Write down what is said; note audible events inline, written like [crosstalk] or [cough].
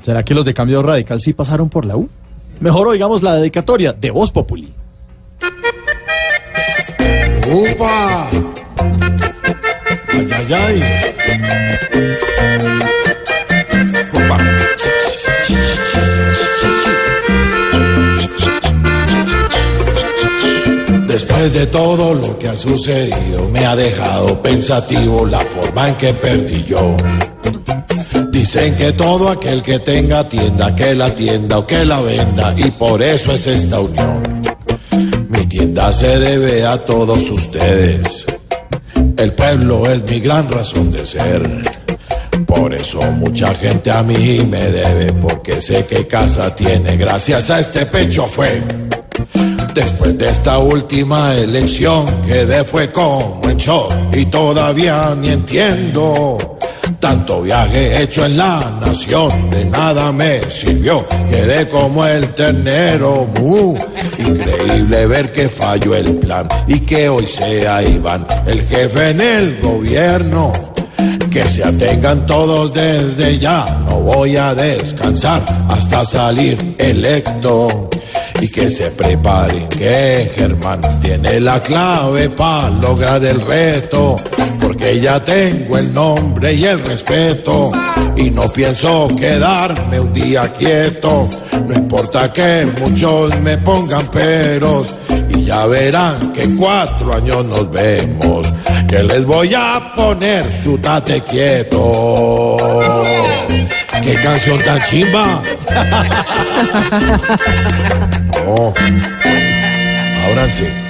¿Será que los de Cambio Radical sí pasaron por la U? Mejor oigamos la dedicatoria de Voz Populi. ¡Upa! ¡Ay, ay, ay! ¡Upa! Después de todo lo que ha sucedido, me ha dejado pensativo la forma en que perdí yo. Dicen que todo aquel que tenga tienda, que la tienda o que la venda, y por eso es esta unión. Mi tienda se debe a todos ustedes. El pueblo es mi gran razón de ser. Por eso mucha gente a mí me debe, porque sé que casa tiene. Gracias a este pecho fue. Después de esta última elección, quedé fue como en shock y todavía ni entiendo. Tanto viaje hecho en la nación, de nada me sirvió. Quedé como el ternero, mu. Increíble ver que falló el plan y que hoy sea Iván el jefe en el gobierno. Que se atengan todos desde ya, no voy a descansar hasta salir electo. Y que se preparen que Germán tiene la clave para lograr el reto. Porque ya tengo el nombre y el respeto. Y no pienso quedarme un día quieto. No importa que muchos me pongan peros. Y ya verán que en cuatro años nos vemos. Que les voy a poner su tate quieto. ¡Qué canción tan chimba! [laughs] Oh, ábranse.